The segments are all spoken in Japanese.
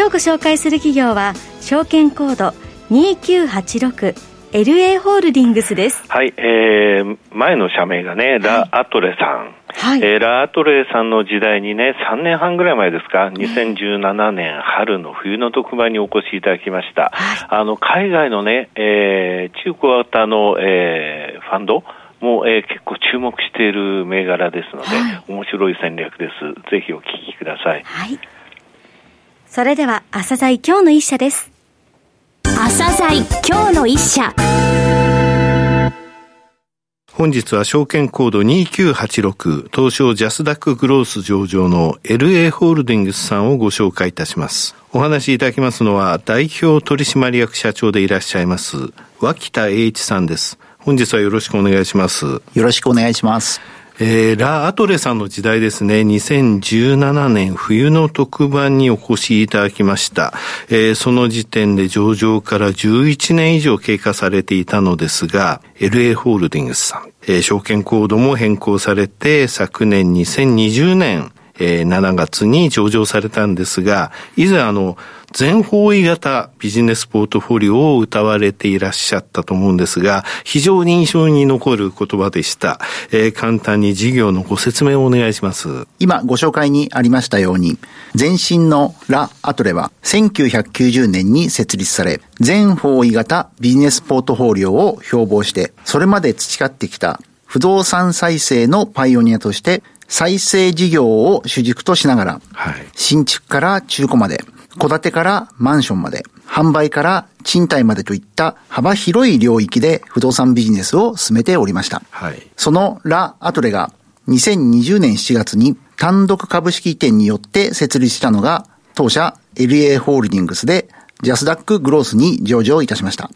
今日ご紹介する企業は証券コード2986 LA ホールディングスです。はい、えー、前の社名がね、ラ・アトレさん。はい、えー、ラ・アトレさんの時代にね、3年半ぐらい前ですか、2017年春の冬の特番にお越しいただきました。はい、あの、海外のね、えー、中古型の、えー、ファンドも、えー、結構注目している銘柄ですので、はい、面白い戦略です。ぜひお聞きください。はい。それでは、朝鮮今日の一社です。朝鮮今日の一社。本日は証券コード2986東証ジャスダックグロース上場の LA ホールディングスさんをご紹介いたします。お話しいただきますのは代表取締役社長でいらっしゃいます脇田栄一さんです。本日はよろしくお願いします。よろしくお願いします。えー、ラ・アトレさんの時代ですね、2017年冬の特番にお越しいただきました。えー、その時点で上場から11年以上経過されていたのですが、LA ホールディングスさん、えー、証券コードも変更されて、昨年2020年、えー、7月に上場されたんですが、以前あの、全方位型ビジネスポートフォリオを歌われていらっしゃったと思うんですが、非常に印象に残る言葉でした。えー、簡単に事業のご説明をお願いします。今ご紹介にありましたように、前身のラ・アトレは1990年に設立され、全方位型ビジネスポートフォリオを標榜して、それまで培ってきた不動産再生のパイオニアとして再生事業を主軸としながら、はい、新築から中古まで、戸建てからマンションまで、販売から賃貸までといった幅広い領域で不動産ビジネスを進めておりました。はい、そのラ・アトレが2020年7月に単独株式移転によって設立したのが当社 LA ホールディングスでジャスダックグロースに上場いたしました。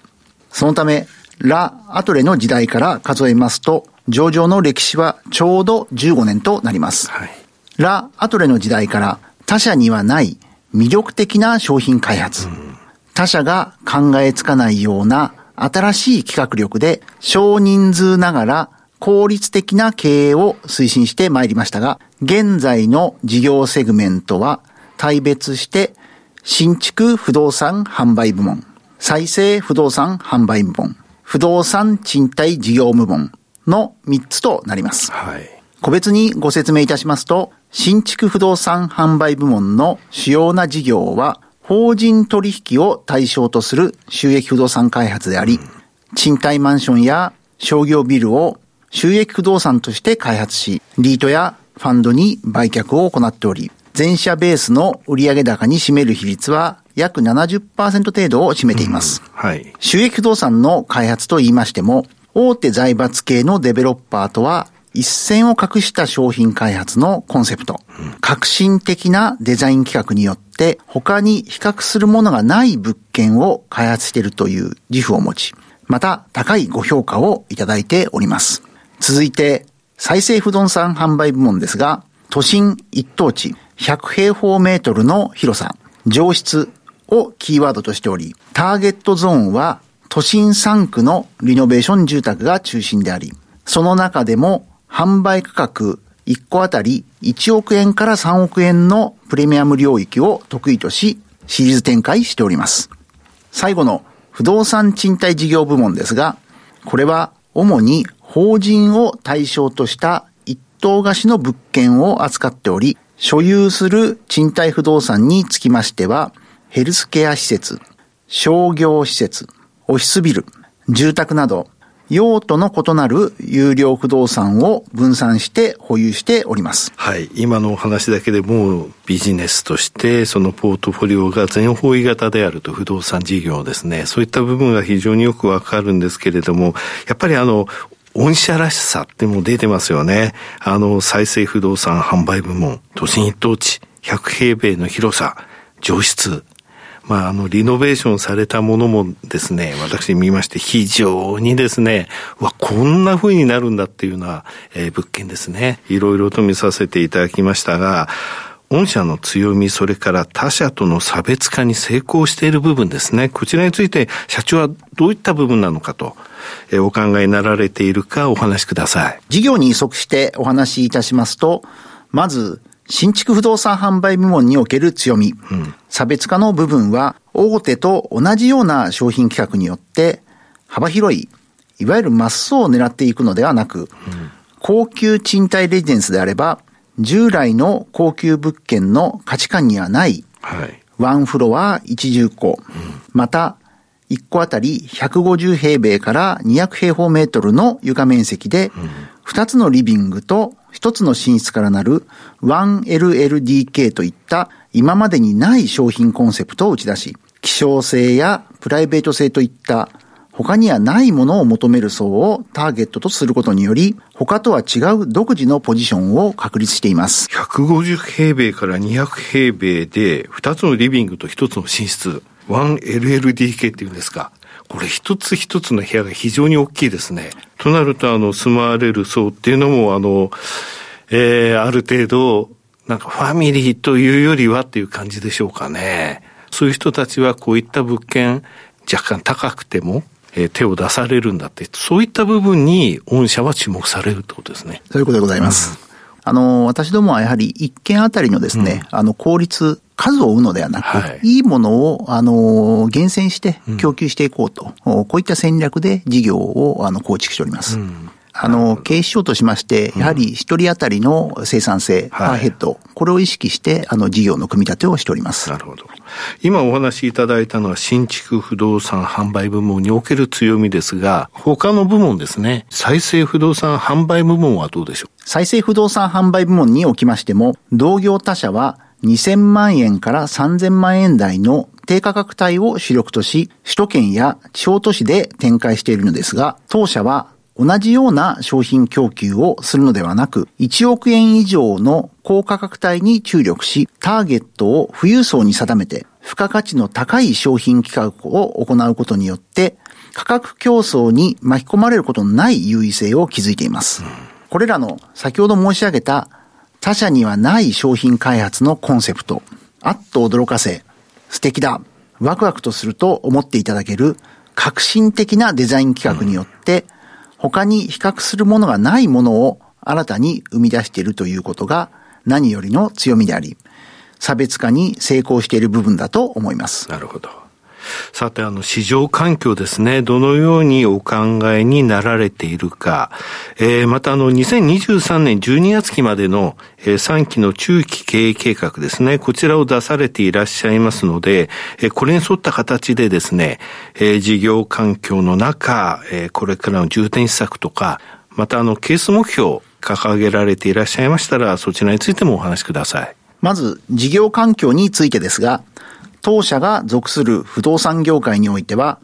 そのため、ラ・アトレの時代から数えますと上場の歴史はちょうど15年となります。はい、ラ・アトレの時代から他社にはない魅力的な商品開発、うん、他社が考えつかないような新しい企画力で少人数ながら効率的な経営を推進してまいりましたが、現在の事業セグメントは大別して新築不動産販売部門、再生不動産販売部門、不動産賃貸事業部門、の3つとなります。はい。個別にご説明いたしますと、新築不動産販売部門の主要な事業は、法人取引を対象とする収益不動産開発であり、賃貸マンションや商業ビルを収益不動産として開発し、リートやファンドに売却を行っており、全社ベースの売上高に占める比率は約70%程度を占めています。うん、はい。収益不動産の開発と言いましても、大手財閥系のデベロッパーとは一線を画した商品開発のコンセプト、革新的なデザイン企画によって他に比較するものがない物件を開発しているという自負を持ち、また高いご評価をいただいております。続いて、再生不動産販売部門ですが、都心一等地100平方メートルの広さ、上質をキーワードとしており、ターゲットゾーンは都心3区のリノベーション住宅が中心であり、その中でも販売価格1個あたり1億円から3億円のプレミアム領域を得意とし、シリーズ展開しております。最後の不動産賃貸事業部門ですが、これは主に法人を対象とした一棟貸しの物件を扱っており、所有する賃貸不動産につきましては、ヘルスケア施設、商業施設、オフィスビル、住宅など、用途の異なる有料不動産を分散して保有しております。はい。今のお話だけでもビジネスとしてそのポートフォリオが全方位型であると不動産事業ですね。そういった部分が非常によくわかるんですけれども、やっぱりあの、御社らしさっても出てますよね。あの、再生不動産販売部門、都心一等地、100平米の広さ、上質、まあ、あの、リノベーションされたものもですね、私見まして、非常にですね、わ、こんな風になるんだっていうような、えー、物件ですね。いろいろと見させていただきましたが、御社の強み、それから他社との差別化に成功している部分ですね。こちらについて社長はどういった部分なのかと、えー、お考えになられているかお話しください。事業に即してお話しいたしますと、まず、新築不動産販売部門における強み、うん、差別化の部分は、大手と同じような商品企画によって、幅広い、いわゆるマス層を狙っていくのではなく、うん、高級賃貸レジデンスであれば、従来の高級物件の価値観にはない、はい、ワンフロア一重戸、うん、また、1個あたり150平米から200平方メートルの床面積で、2つのリビングと1つの寝室からなる 1LLDK といった今までにない商品コンセプトを打ち出し、希少性やプライベート性といった他にはないものを求める層をターゲットとすることにより、他とは違う独自のポジションを確立しています。150平米から200平米で、2つのリビングと1つの寝室、1LLDK っていうんですか。これ一つ一つの部屋が非常に大きいですね。となると、あの、住まわれる層っていうのも、あの、えー、ある程度、なんかファミリーというよりはっていう感じでしょうかね。そういう人たちはこういった物件、若干高くても、えー、手を出されるんだって、そういった部分に御社は注目されるってことですね。そういうことでございます。うん、あの、私どもはやはり一件あたりのですね、うん、あの、効率、数を追うのではなく、はい、いいものを、あの、厳選して供給していこうと、うん、こういった戦略で事業を、あの、構築しております。うん。あの、経営指標としまして、やはり一人当たりの生産性、パーヘッド、これを意識して、あの、事業の組み立てをしております。なるほど。今お話しいただいたのは新築不動産販売部門における強みですが、他の部門ですね、再生不動産販売部門はどうでしょう？再生不動産販売部門におきましても、同業他社は2000万円から3000万円台の低価格帯を主力とし、首都圏や地方都市で展開しているのですが、当社は同じような商品供給をするのではなく、1億円以上の高価格帯に注力し、ターゲットを富裕層に定めて、付加価値の高い商品企画を行うことによって、価格競争に巻き込まれることのない優位性を築いています。これらの先ほど申し上げた他社にはない商品開発のコンセプト、あっと驚かせ、素敵だ、ワクワクとすると思っていただける革新的なデザイン企画によって、他に比較するものがないものを新たに生み出しているということが何よりの強みであり、差別化に成功している部分だと思います。なるほど。さて、あの、市場環境ですね、どのようにお考えになられているか、えー、またあの、2023年12月期までの、えー、3期の中期経営計画ですね、こちらを出されていらっしゃいますので、えー、これに沿った形でですね、えー、事業環境の中、えー、これからの重点施策とか、またあの、ケース目標、掲げられていらっしゃいましたら、そちらについてもお話しください。まず、事業環境についてですが、当社が属する不動産業界においては、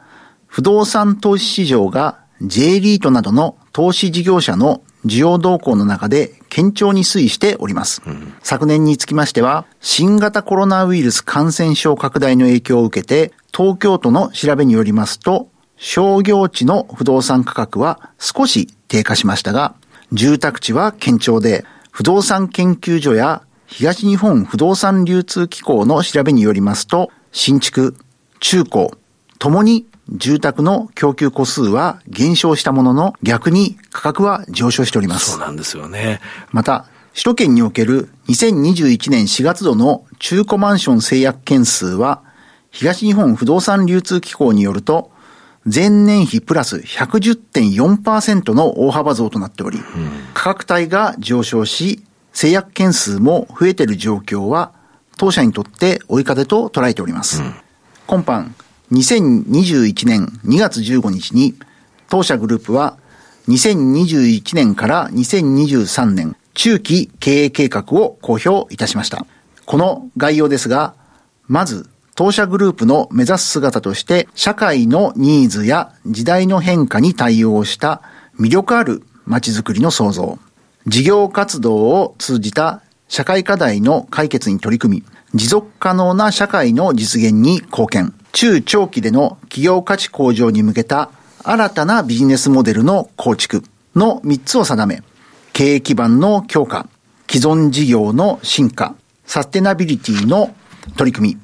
不動産投資市場が J リートなどの投資事業者の需要動向の中で堅調に推移しております。うん、昨年につきましては、新型コロナウイルス感染症拡大の影響を受けて、東京都の調べによりますと、商業地の不動産価格は少し低下しましたが、住宅地は堅調で、不動産研究所や東日本不動産流通機構の調べによりますと、新築、中古、ともに住宅の供給個数は減少したものの、逆に価格は上昇しております。そうなんですよね。また、首都圏における2021年4月度の中古マンション制約件数は、東日本不動産流通機構によると、前年比プラス110.4%の大幅増となっており、価格帯が上昇し、制約件数も増えている状況は、当社にとって追い風と捉えております。うん、今般、2021年2月15日に、当社グループは、2021年から2023年中期経営計画を公表いたしました。この概要ですが、まず、当社グループの目指す姿として、社会のニーズや時代の変化に対応した魅力ある街づくりの創造。事業活動を通じた社会課題の解決に取り組み、持続可能な社会の実現に貢献。中長期での企業価値向上に向けた新たなビジネスモデルの構築の3つを定め、経営基盤の強化、既存事業の進化、サステナビリティの取り組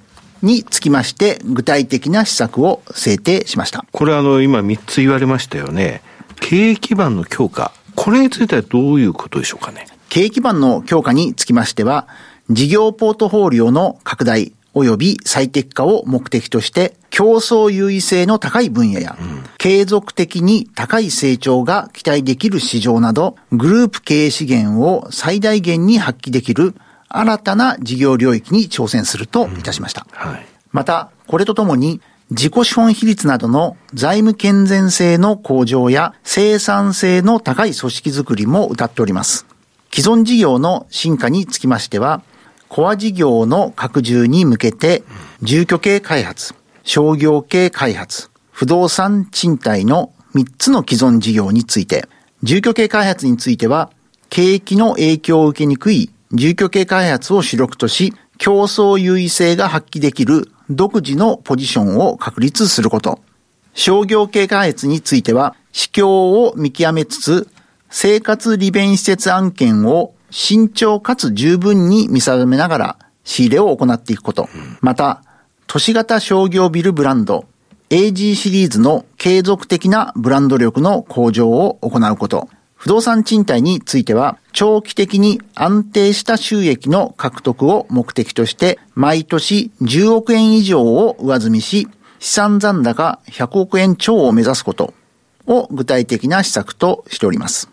みにつきまして、具体的な施策を制定しました。これあの、今3つ言われましたよね。経営基盤の強化。これについてはどういうことでしょうかね？経営基盤の強化につきましては、事業ポートフォリオの拡大及び最適化を目的として、競争優位性の高い分野や、うん、継続的に高い成長が期待できる市場など、グループ経営資源を最大限に発揮できる新たな事業領域に挑戦するといたしました。うんはい、また、これとともに、自己資本比率などの財務健全性の向上や生産性の高い組織づくりも謳っております。既存事業の進化につきましては、コア事業の拡充に向けて、住居系開発、商業系開発、不動産賃貸の3つの既存事業について、住居系開発については、景気の影響を受けにくい住居系開発を主力とし、競争優位性が発揮できる独自のポジションを確立すること。商業系開発については、市況を見極めつつ、生活利便施設案件を慎重かつ十分に見定めながら仕入れを行っていくこと。また、都市型商業ビルブランド AG シリーズの継続的なブランド力の向上を行うこと。不動産賃貸については、長期的に安定した収益の獲得を目的として、毎年10億円以上を上積みし、資産残高100億円超を目指すことを具体的な施策としております。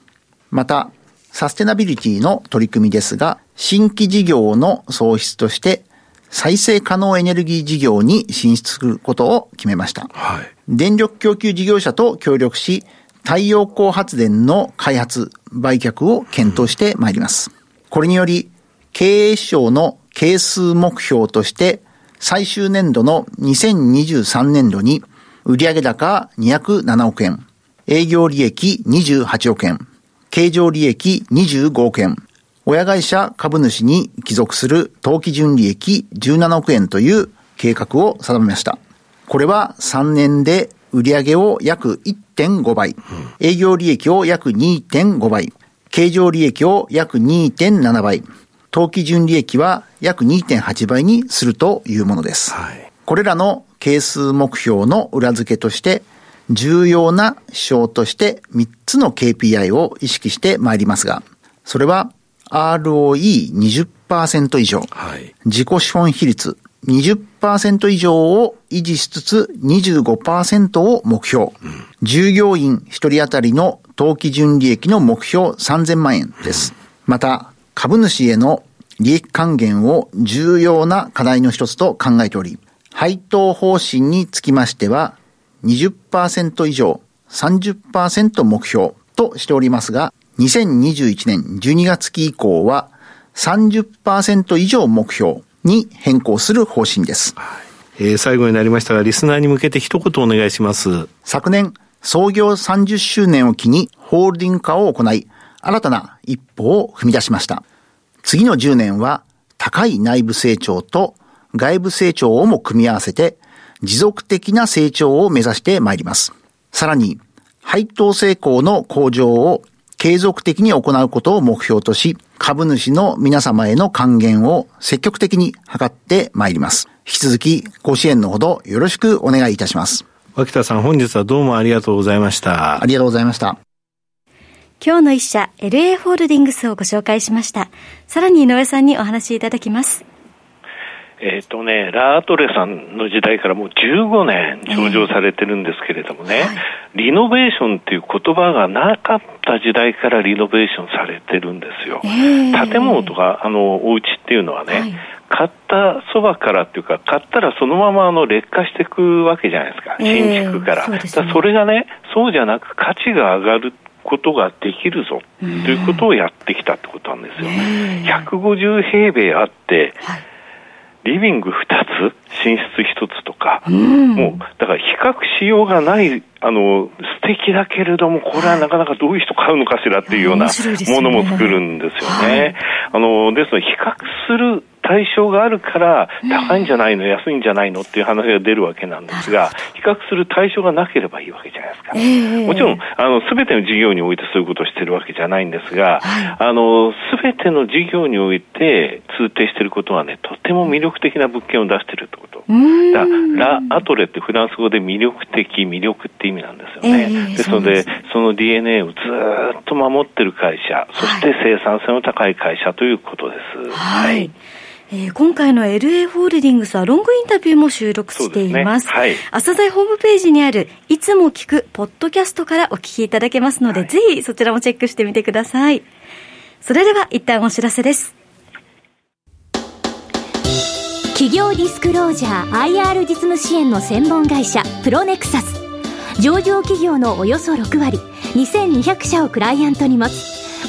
また、サステナビリティの取り組みですが、新規事業の創出として、再生可能エネルギー事業に進出することを決めました。はい、電力供給事業者と協力し、太陽光発電の開発、売却を検討してまいります。これにより、経営省の係数目標として、最終年度の2023年度に、売上高207億円、営業利益28億円、経常利益25億円、親会社株主に帰属する当期純利益17億円という計画を定めました。これは3年で売上を約1.5倍、営業利益を約2.5倍、経常利益を約2.7倍、当期純利益は約2.8倍にするというものです。はい、これらの係数目標の裏付けとして、重要な指標として3つの KPI を意識してまいりますが、それは ROE20% 以上、はい、自己資本比率20%以上を維持しつつ25%を目標、従業員1人当たりの当期純利益の目標3000万円です。また、株主への利益還元を重要な課題の一つと考えており、配当方針につきましては、20%以上、30%目標としておりますが、2021年12月期以降は30%以上目標に変更する方針です。えー、最後になりましたが、リスナーに向けて一言お願いします。昨年、創業30周年を機にホールディング化を行い、新たな一歩を踏み出しました。次の10年は、高い内部成長と外部成長をも組み合わせて、持続的な成長を目指してまいります。さらに、配当成功の向上を継続的に行うことを目標とし、株主の皆様への還元を積極的に図ってまいります。引き続きご支援のほどよろしくお願いいたします。脇田さん本日はどうもありがとうございました。ありがとうございました。今日の一社 LA ホールディングスをご紹介しました。さらに井上さんにお話しいただきます。えっ、ー、とね、ラートレさんの時代からもう15年上場されてるんですけれどもね、えーはい、リノベーションっていう言葉がなかった時代からリノベーションされてるんですよ。えー、建物とか、あの、お家っていうのはね、はい。買ったそばからっていうか、買ったらそのままあの劣化していくわけじゃないですか、新築から。えー、そ、ね、それがね、そうじゃなく価値が上がることができるぞ。ということをやってきたってことなんですよ。えー、150平米あって、はいリビング2つ、寝室1つとか、うん、もう、だから比較しようがない、あの、素敵だけれども、これはなかなかどういう人買うのかしらっていうようなものも作るんですよね。はい、あの、ですので、比較する対象があるから高いんじゃないの、安いんじゃないの？っていう話が出るわけなんですが、比較する対象がなければいいわけじゃないですか。えー、もちろん、あの、すべての事業においてそういうことをしてるわけじゃないんですが、はい、あの、すべての事業において通底していることはね、とても魅力的な物件を出しているってこと。だラ・アトレってフランス語で魅力的、魅力って意味なんですよね。えー、です。ので、その DNA をずっと守ってる会社、そして生産性の高い会社ということです。はい、はいえー、今回の LA ホールディングスはロングインタビューも収録しています。すね、はい。朝鮮ホームページにある、いつも聞くポッドキャストからお聞きいただけますので、はい、ぜひそちらもチェックしてみてください。それでは一旦お知らせです。企業ディスクロージャー IR 実務支援の専門会社プロネクサス上場企業のおよそ6割2200社をクライアントに持つ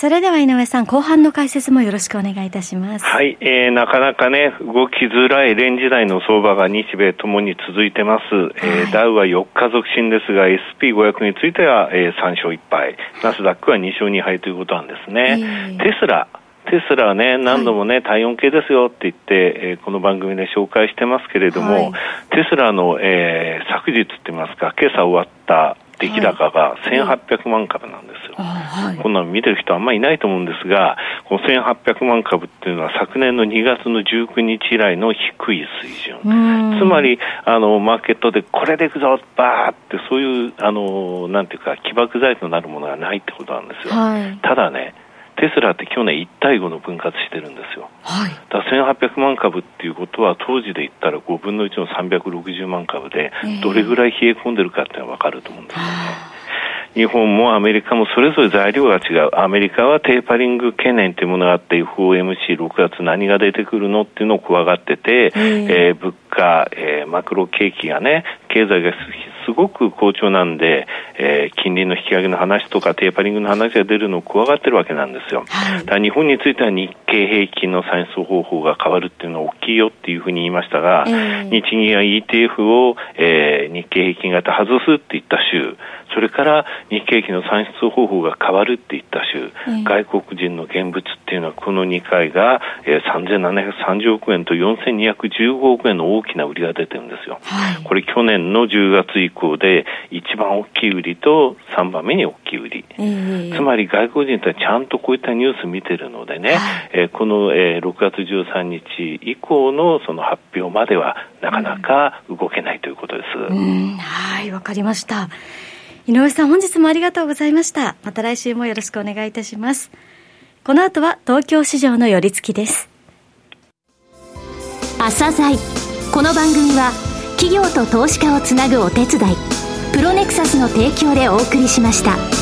それでは井上さん、後半の解説もよろしくお願いいたします。はい、えー、なかなかね、動きづらいレンジ台の相場が日米ともに続いてます。はい、えー、ダウは4日続伸ですが、SP500 については、えー、3勝1敗、ナスダックは2勝2敗ということなんですね。えー、テスラ、テスラはね、何度もね、体温計ですよって言って、えー、この番組で紹介してますけれども、はい、テスラの、えー、昨日って言いますか、今朝終わった出来高が1800万株なんですよ、はい、こんなの見てる人あんまりいないと思うんですが、この1800万株っていうのは昨年の2月の19日以来の低い水準。つまり、あの、マーケットでこれでいくぞ、バーって、そういう、あの、なんていうか、起爆剤となるものがないってことなんですよ。はい、ただね、テスラって去年1対5の分割してるんですよ。はい。だ1800万株っていうことは当時で言ったら5分の1の360万株で、どれぐらい冷え込んでるかっていうのは分かると思うんですよね。日本もアメリカもそれぞれ材料が違う。アメリカはテーパリング懸念というものがあって FOMC6 月何が出てくるのっていうのを怖がってて、えー、物価、えー、マクロ景気がね、経済がすごく好調なんで、えー、金利の引き上げの話とかテーパリングの話が出るのを怖がってるわけなんですよ。はい、だ日本については日経平均の算出方法が変わるっていうのは大きいよっていうふうに言いましたが、えー、日銀は ETF を、えー、日経平均型外すって言った週、それから日経平均の算出方法が変わるって言った週、えー、外国人の現物っていうのはこの2回が、えー、3730億円と4215億円の大きな売りが出てるんですよ。はい、これ去年の10月以降で一番大きい売りと3番目に大きい売り。えー、つまり外国人ってちゃんとこういったニュース見てるのでね、はい、えー、この、えー、6月13日以降のその発表まではなかなか動けないということです。はい、わかりました。井上さん、本日もありがとうございました。また来週もよろしくお願いいたします。この後は東京市場の寄り付きです。朝鮮この番組は企業と投資家をつなぐお手伝いプロネクサスの提供でお送りしました。